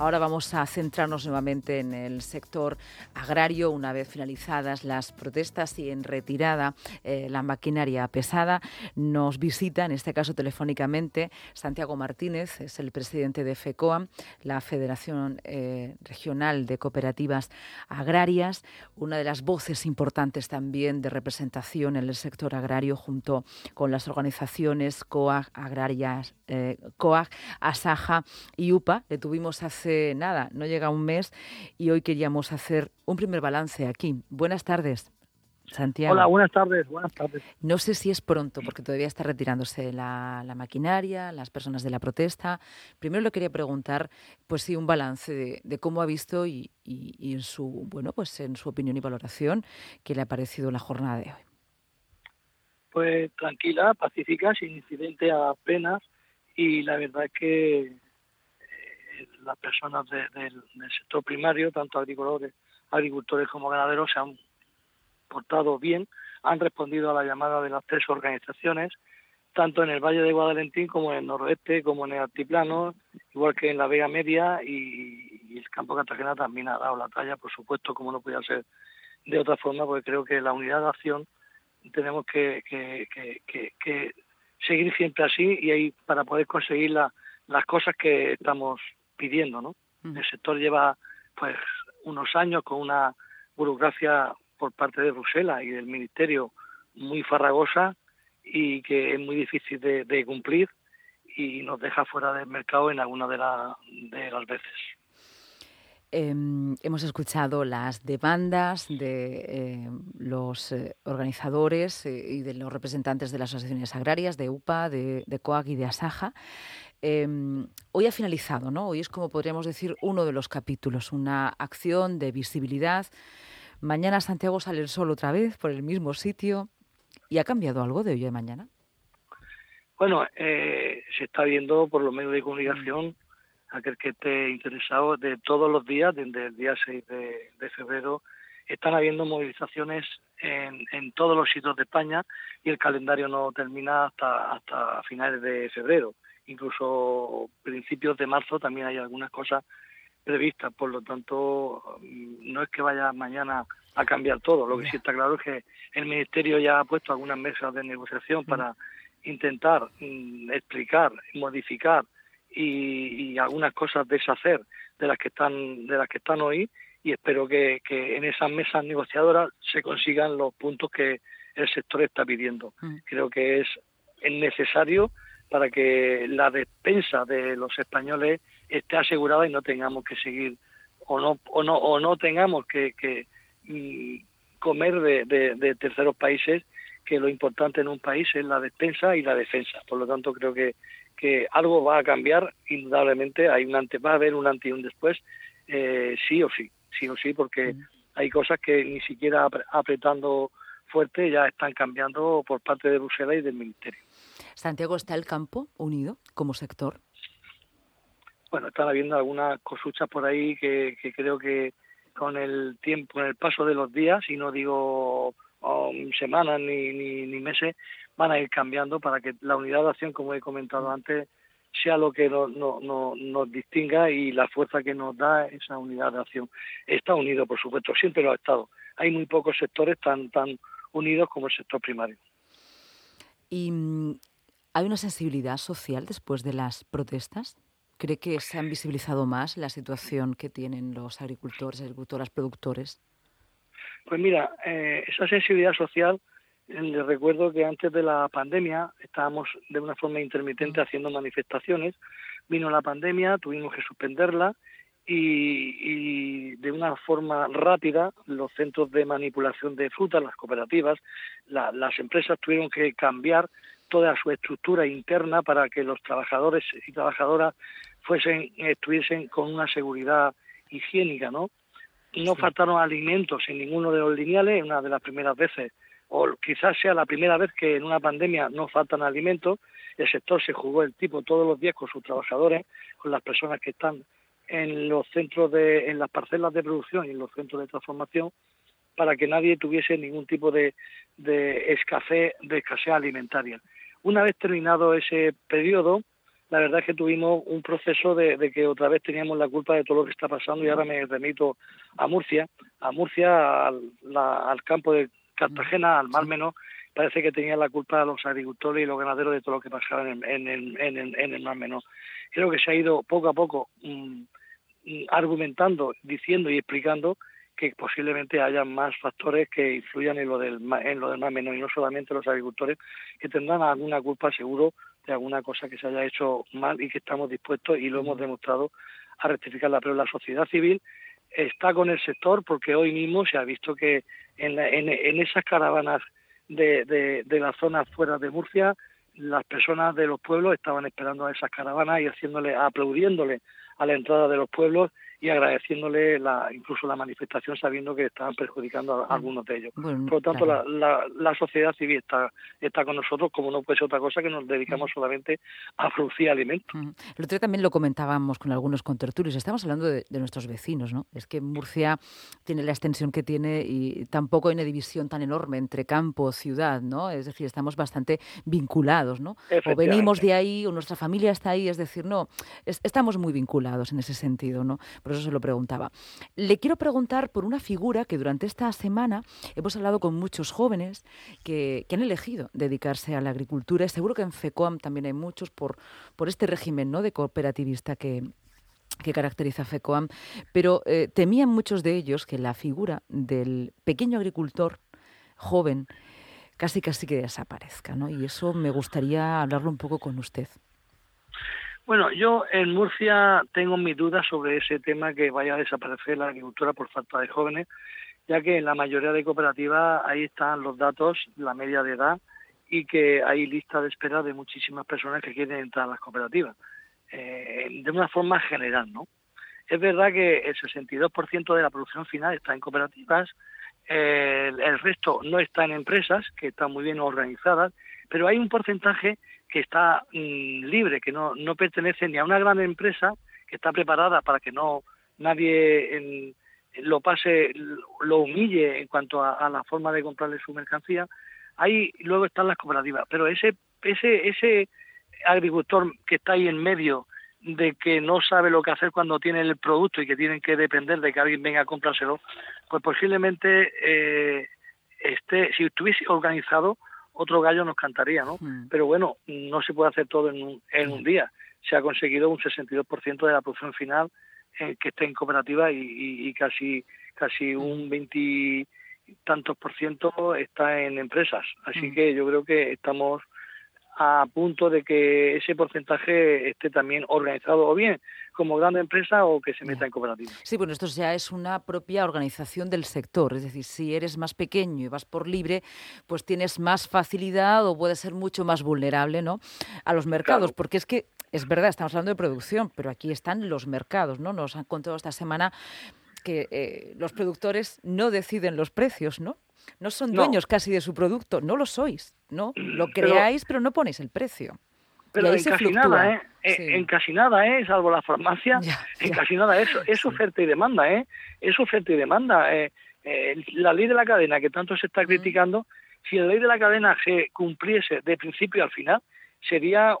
Ahora vamos a centrarnos nuevamente en el sector agrario, una vez finalizadas las protestas y en retirada eh, la maquinaria pesada. Nos visita, en este caso telefónicamente, Santiago Martínez, es el presidente de FECOA, la Federación eh, Regional de Cooperativas Agrarias, una de las voces importantes también de representación en el sector agrario junto con las organizaciones COAG, Agrarias, eh, COAG, ASAJA y UPA. Le tuvimos hace nada, no llega un mes y hoy queríamos hacer un primer balance aquí. Buenas tardes. Santiago. Hola, buenas tardes, buenas tardes. No sé si es pronto, porque todavía está retirándose la, maquinaria, las personas de la protesta. Primero le quería preguntar, pues sí, un balance de, cómo ha visto y, y, en su, bueno, pues en su opinión y valoración, qué le ha parecido la jornada de hoy. Pues tranquila, pacífica, sin incidente apenas, y la verdad es que las personas del sector primario, tanto agricultores, agricultores como ganaderos, se han portado bien, han respondido a la llamada de las tres organizaciones, tanto en el Valle de Guadalentín como en el noroeste, como en el altiplano, igual que en la Vega Media y, el campo Cartagena también ha dado la talla, por supuesto, como no podía ser de otra forma, porque creo que la unidad de acción tenemos que, seguir siempre así y ahí para poder conseguir las cosas que estamos pidiendo, ¿no? El sector lleva pues unos años con una burocracia por parte de Bruselas y del Ministerio muy farragosa y que es muy difícil de, cumplir y nos deja fuera del mercado en alguna de, de las veces. Em, hemos escuchado las demandas de eh, los eh, organizadores eh, y de los representantes de las asociaciones agrarias, de UPA, de, de COAG y de ASAJA. Em, hoy ha finalizado, ¿no? Hoy es como podríamos decir uno de los capítulos, una acción de visibilidad. Mañana Santiago sale el sol otra vez por el mismo sitio. ¿Y ha cambiado algo de hoy a mañana? Bueno, eh, se está viendo por los medios de comunicación, aquel que esté interesado, de todos los días, desde el día 6 de, febrero, están habiendo movilizaciones en, en, todos los sitios de España y el calendario no termina hasta, hasta finales de febrero. Incluso principios de marzo también hay algunas cosas previstas, por lo tanto mm, no es que vaya mañana a cambiar todo, lo que sí está claro es que el Ministerio ya ha puesto algunas mesas de negociación para intentar mm, explicar, modificar y, algunas cosas deshacer de las que están de las que están hoy y espero que, que en esas mesas negociadoras se consigan los puntos que el sector está pidiendo. Creo que es necesario para que la despensa de los españoles esté asegurada y no tengamos que seguir o no o no o no tengamos que, mm, comer de, terceros países que lo importante en un país es la despensa y la defensa. Por lo tanto creo que que algo va a cambiar indudablemente. Hay un antes va a haber un antes y un después eh, sí o sí sí o sí porque hay cosas que ni siquiera apretando fuerte ya están cambiando por parte de Bruselas y del Ministerio. Santiago, ¿está el campo unido como sector? Bueno, están habiendo algunas cosuchas por ahí que, creo que con el tiempo, con el paso de los días, y no digo um, semanas ni, ni, meses, van a ir cambiando para que la unidad de acción, como he comentado mm. antes, sea lo que no, no, nos distinga y la fuerza que nos da esa unidad de acción. Está unido, por supuesto, siempre lo ha estado. Hay muy pocos sectores tan, tan unidos como el sector primario. ¿Y mm, hay una sensibilidad social después de las protestas? ¿Cree que se han visibilizado más la situación que tienen los agricultores, agricultoras, productores? Pues mira, eh, esa sensibilidad social, les recuerdo que antes de la pandemia estábamos de una forma intermitente mm. haciendo manifestaciones. Vino la pandemia, tuvimos que suspenderla y, de una forma rápida los centros de manipulación de frutas, las cooperativas, las empresas tuvieron que cambiar toda su estructura interna para que los trabajadores y trabajadoras fuesen estuviesen con una seguridad higiénica, ¿no? No faltaron alimentos en ninguno de los lineales, una de las primeras veces, o quizás sea la primera vez que en una pandemia no faltan alimentos. El sector se jugó el tipo todos los días con sus trabajadores, con las personas que están en los centros de, en las parcelas de producción y en los centros de transformación para que nadie tuviese ningún tipo de, de escasez, de escasez alimentaria. Una vez terminado ese periodo, la verdad es que tuvimos un proceso de, que otra vez teníamos la culpa de todo lo que está pasando y ahora me remito a Murcia, a Murcia, al, campo de Cartagena, al Mar Menor, parece que tenía la culpa los agricultores y los ganaderos de todo lo que pasaba en, en, en, el Mar Menor. Creo que se ha ido poco a poco mm, argumentando, diciendo y explicando que posiblemente haya más factores que influyan en lo del en lo del Mar Menor y no solamente los agricultores que tendrán alguna culpa seguro de alguna cosa que se haya hecho mal y que estamos dispuestos y lo hemos demostrado a rectificarla. Pero la sociedad civil está con el sector porque hoy mismo se ha visto que en, en, esas caravanas de, de, de las fuera de Murcia, las personas de los pueblos estaban esperando a esas caravanas y haciéndole, aplaudiéndole a la entrada de los pueblos y agradeciéndole la, incluso la manifestación sabiendo que estaban perjudicando a, algunos de ellos. Por lo tanto, la, la, sociedad civil está, está con nosotros como no puede ser otra cosa que nos dedicamos mm. solamente a producir alimentos. Mm. El otro día también lo comentábamos con algunos contertulios, estamos hablando de, nuestros vecinos, ¿no? Es que Murcia tiene la extensión que tiene y tampoco hay una división tan enorme entre campo, ciudad, ¿no? Es decir, estamos bastante vinculados, ¿no? O venimos de ahí o nuestra familia está ahí, es decir, no, estamos muy vinculados en ese sentido, ¿no? Por eso se lo preguntaba. Le quiero preguntar por una figura que durante esta semana hemos hablado con muchos jóvenes que, han elegido dedicarse a la agricultura y seguro que en FECOAM también hay muchos por, este régimen ¿no? de cooperativista que, que caracteriza a FECOAM, pero eh, temían muchos de ellos que la figura del pequeño agricultor joven casi casi que desaparezca, ¿no? Y eso me gustaría hablarlo un poco con usted. Bueno, yo en Murcia tengo mis dudas sobre ese tema que vaya a desaparecer la agricultura por falta de jóvenes, ya que en la mayoría de cooperativas ahí están los datos, la media de edad y que hay lista de espera de muchísimas personas que quieren entrar a las cooperativas, eh, de una forma general, ¿no? Es verdad que el 62% de la producción final está en cooperativas, el resto no está en empresas, que están muy bien organizadas, pero hay un porcentaje que está mm, libre, que no, no pertenece ni a una gran empresa que está preparada para que no nadie lo pase, lo humille en cuanto a, la forma de comprarle su mercancía. Ahí luego están las cooperativas, pero ese ese ese agricultor que está ahí en medio de que no sabe lo que hacer cuando tiene el producto y que tienen que depender de que alguien venga a comprárselo, pues posiblemente eh, esté, si estuviese organizado, otro gallo nos cantaría, ¿no? Hmm. Pero bueno, no se puede hacer todo en un, en un hmm. día. Se ha conseguido un 62% de la producción final eh, que esté en cooperativa y, casi casi hmm. un 20 tantos por ciento está en empresas. Así que yo creo que estamos a punto de que ese porcentaje esté también organizado o bien como gran empresa o que se meta en cooperativa. Sí, bueno, esto ya es una propia organización del sector, es decir, si eres más pequeño y vas por libre, pues tienes más facilidad o puedes ser mucho más vulnerable, ¿no? a los mercados, porque es que es verdad, estamos hablando de producción, pero aquí están los mercados, ¿no? Nos han contado esta semana que eh, los productores no deciden los precios, ¿no? No son dueños casi de su producto, no lo sois, ¿no? Lo creáis, pero, no ponéis el precio. Pero en casi nada, ¿eh? En casi nada, ¿eh? Salvo la farmacia, en casi nada eso es oferta y demanda, ¿eh? Es oferta y demanda. Eh, eh, la ley de la cadena que tanto se está criticando, si la ley de la cadena se cumpliese de principio al final, sería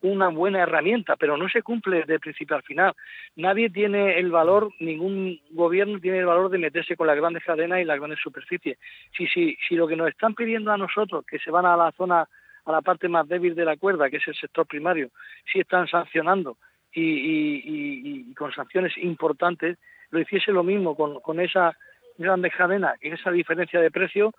una buena herramienta, pero no se cumple de principio al final. Nadie tiene el valor, ningún gobierno tiene el valor de meterse con las grandes cadenas y las grandes superficies. Si, si, si lo que nos están pidiendo a nosotros, que se van a la zona, a la parte más débil de la cuerda, que es el sector primario, si están sancionando y, y, con sanciones importantes, lo hiciese lo mismo con, con esa grandes cadenas y esa diferencia de precio,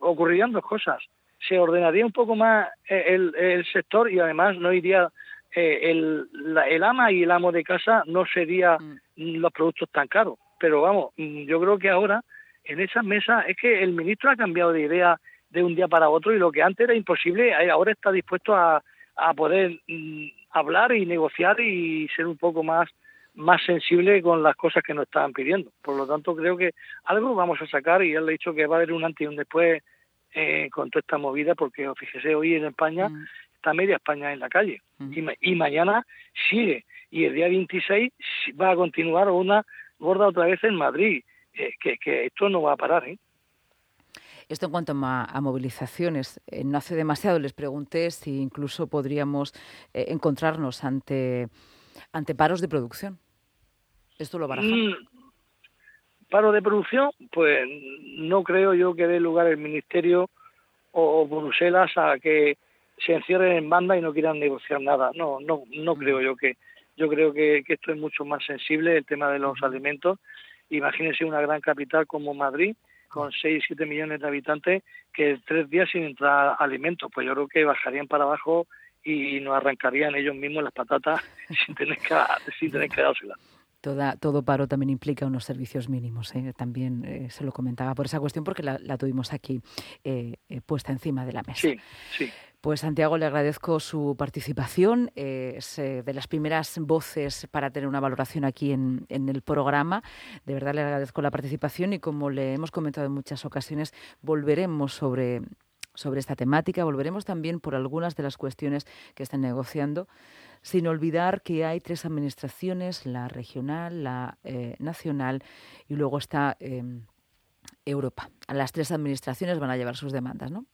ocurrirían dos cosas se ordenaría un poco más eh, el, sector y además no iría eh, el, el ama y el amo de casa no sería mm. los productos tan caros. Pero vamos, mm, yo creo que ahora en esas mesas es que el ministro ha cambiado de idea de un día para otro y lo que antes era imposible, eh, ahora está dispuesto a, a poder mm, hablar y negociar y ser un poco más más sensible con las cosas que nos estaban pidiendo. Por lo tanto, creo que algo vamos a sacar y él ha dicho que va a haber un antes y un después eh, con toda esta movida, porque fíjese, hoy en España mm. está media España en la calle mm. y, mañana sigue y el día 26 va a continuar una gorda otra vez en Madrid, eh, que, que, esto no va a parar. ¿eh? Esto en cuanto a, movilizaciones. Eh, no hace demasiado les pregunté si incluso podríamos eh, encontrarnos ante, ante paros de producción. ¿Esto lo baraja? Mm, paro de producción, pues no creo yo que dé lugar el Ministerio o, Bruselas a que se encierren en banda y no quieran negociar nada. No, no, no creo yo que. Yo creo que, esto es mucho más sensible, el tema de los alimentos. Imagínense una gran capital como Madrid, con 6, 7 millones de habitantes, que tres días sin entrar alimentos. Pues yo creo que bajarían para abajo y nos arrancarían ellos mismos las patatas sin tener que, sin tener que dárselas. Toda, todo paro también implica unos servicios mínimos. ¿eh? También eh, se lo comentaba por esa cuestión porque la, tuvimos aquí eh, puesta encima de la mesa. Sí, sí. Pues Santiago, le agradezco su participación. es de las primeras voces para tener una valoración aquí en, en, el programa. De verdad le agradezco la participación y como le hemos comentado en muchas ocasiones, volveremos sobre, sobre esta temática, volveremos también por algunas de las cuestiones que están negociando sin olvidar que hay tres administraciones, la regional, la eh, nacional y luego está em, Europa. Las tres administraciones van a llevar sus demandas, ¿no?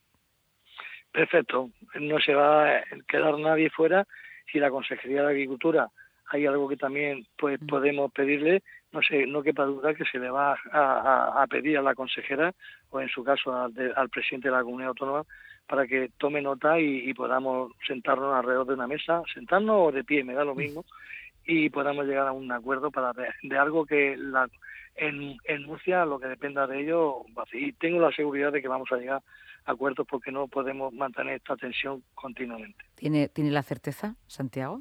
Perfecto. No se va a quedar nadie fuera. Si la Consejería de Agricultura hay algo que también pues mm. podemos pedirle, no sé, no quepa duda que se le va a, pedir a la consejera o en su caso al presidente de la comunidad autónoma para que tome nota y, podamos sentarnos alrededor de una mesa, sentarnos o de pie, me da lo mismo, y podamos llegar a un acuerdo para de, algo que la, en, en, Murcia, lo que dependa de ello, y tengo la seguridad de que vamos a llegar a acuerdos porque no podemos mantener esta tensión continuamente. ¿Tiene, ¿Tiene la certeza, Santiago?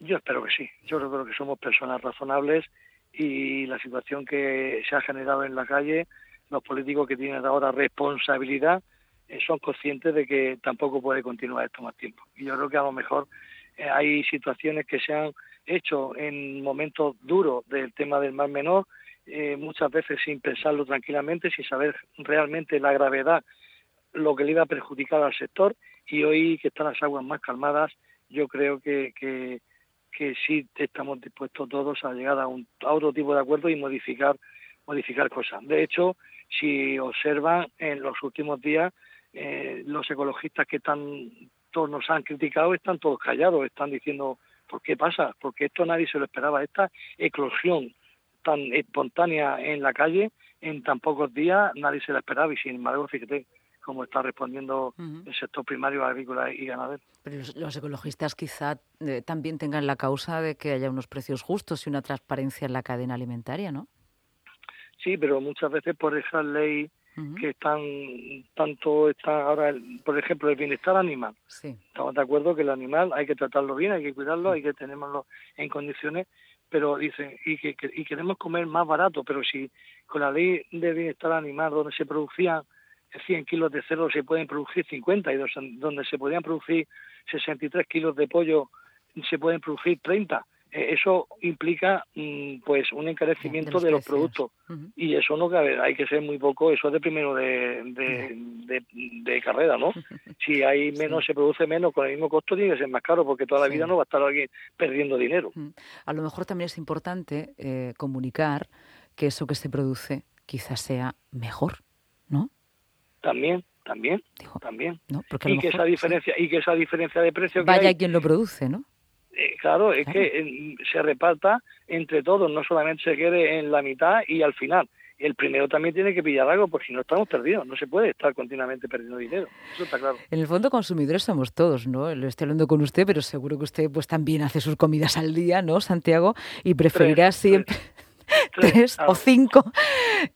Yo espero que sí. Yo creo que somos personas razonables y la situación que se ha generado en la calle, los políticos que tienen ahora responsabilidad, son conscientes de que tampoco puede continuar esto más tiempo. Y yo creo que a lo mejor eh, hay situaciones que se han hecho en momentos duros del tema del mar menor, eh, muchas veces sin pensarlo tranquilamente, sin saber realmente la gravedad, lo que le iba a perjudicar al sector, y hoy que están las aguas más calmadas, yo creo que, que, que sí estamos dispuestos todos a llegar a, un, a otro tipo de acuerdo y modificar modificar cosas. De hecho, si observan en los últimos días eh, los ecologistas que todos nos han criticado están todos callados, están diciendo ¿por qué pasa? Porque esto nadie se lo esperaba, esta eclosión tan espontánea en la calle en tan pocos días nadie se la esperaba y sin embargo fíjate cómo está respondiendo el sector primario agrícola y ganadero. Pero los, ecologistas quizá eh, también tengan la causa de que haya unos precios justos y una transparencia en la cadena alimentaria, ¿no? Sí, pero muchas veces por esa ley que están tanto está ahora por ejemplo el bienestar animal. Estamos de acuerdo que el animal hay que tratarlo bien hay que cuidarlo hay que tenerlo en condiciones pero dicen y que, y queremos comer más barato pero si con la ley de bienestar animal donde se producían 100 kilos de cerdo se pueden producir 50 y donde se podían producir 63 kilos de pollo se pueden producir 30 eh, eso implica mm, pues un encarecimiento de los, productos y eso no cabe, hay que ser muy poco, eso es de primero de, de, carrera, ¿no? Si hay menos, se produce menos, con el mismo costo tiene que ser más caro porque toda la vida no va a estar alguien perdiendo dinero. A lo mejor también es importante eh, comunicar que eso que se produce quizás sea mejor, ¿no? También, también, también. y que esa diferencia y que esa diferencia de precio vaya quien lo produce, ¿no? Eh, claro, es que se reparta entre todos, no solamente se quede en la mitad y al final. El primero también tiene que pillar algo, porque si no estamos perdidos. No se puede estar continuamente perdiendo dinero. Eso está claro. En el fondo, consumidores somos todos, ¿no? Lo estoy hablando con usted, pero seguro que usted pues también hace sus comidas al día, ¿no, Santiago? Y preferirá siempre... Tres, o cinco.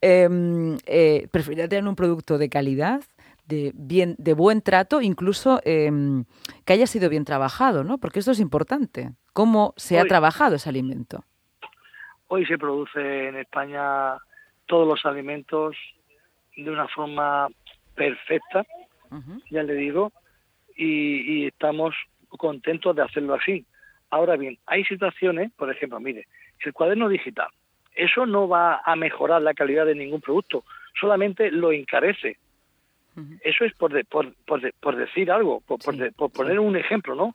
Em, eh, preferirá tener un producto de calidad, de, bien, de buen trato, incluso em, que haya sido bien trabajado, ¿no? Porque esto es importante. ¿Cómo se ha trabajado ese alimento? Hoy se produce en España todos los alimentos de una forma perfecta, ya le digo, y, y, estamos contentos de hacerlo así. Ahora bien, hay situaciones, por ejemplo, mire, el cuaderno digital, eso no va a mejorar la calidad de ningún producto, solamente lo encarece. Eso es por, por, por, decir algo, por, poner un ejemplo, ¿no?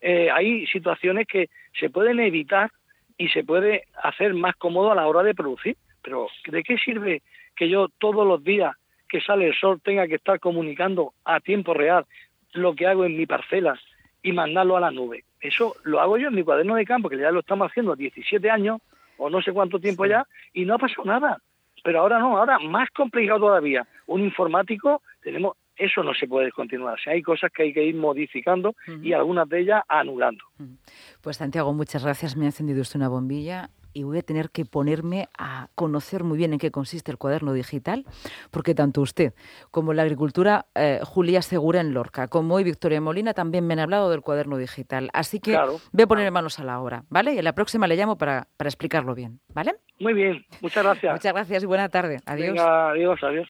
Eh, hay situaciones que se pueden evitar y se puede hacer más cómodo a la hora de producir. Pero ¿de qué sirve que yo todos los días que sale el sol tenga que estar comunicando a tiempo real lo que hago en mi parcela y mandarlo a la nube. Eso lo hago yo en mi cuaderno de campo, que ya lo estamos haciendo 17 años o no sé cuánto tiempo ya, y no ha pasado nada. Pero ahora no, ahora más complicado todavía. Un informático, tenemos eso no se puede continuar. O hay cosas que hay que ir modificando y algunas de ellas anulando. Pues Santiago, muchas gracias. Me ha encendido usted una bombilla y voy a tener que ponerme a conocer muy bien en qué consiste el cuaderno digital, porque tanto usted como la agricultura eh, Julia Segura en Lorca, como hoy Victoria Molina también me han hablado del cuaderno digital. Así que voy a poner manos a la obra, ¿vale? Y en la próxima le llamo para, para explicarlo bien, ¿vale? Muy bien, muchas gracias. Muchas gracias y buena tarde. Adiós. adiós, adiós.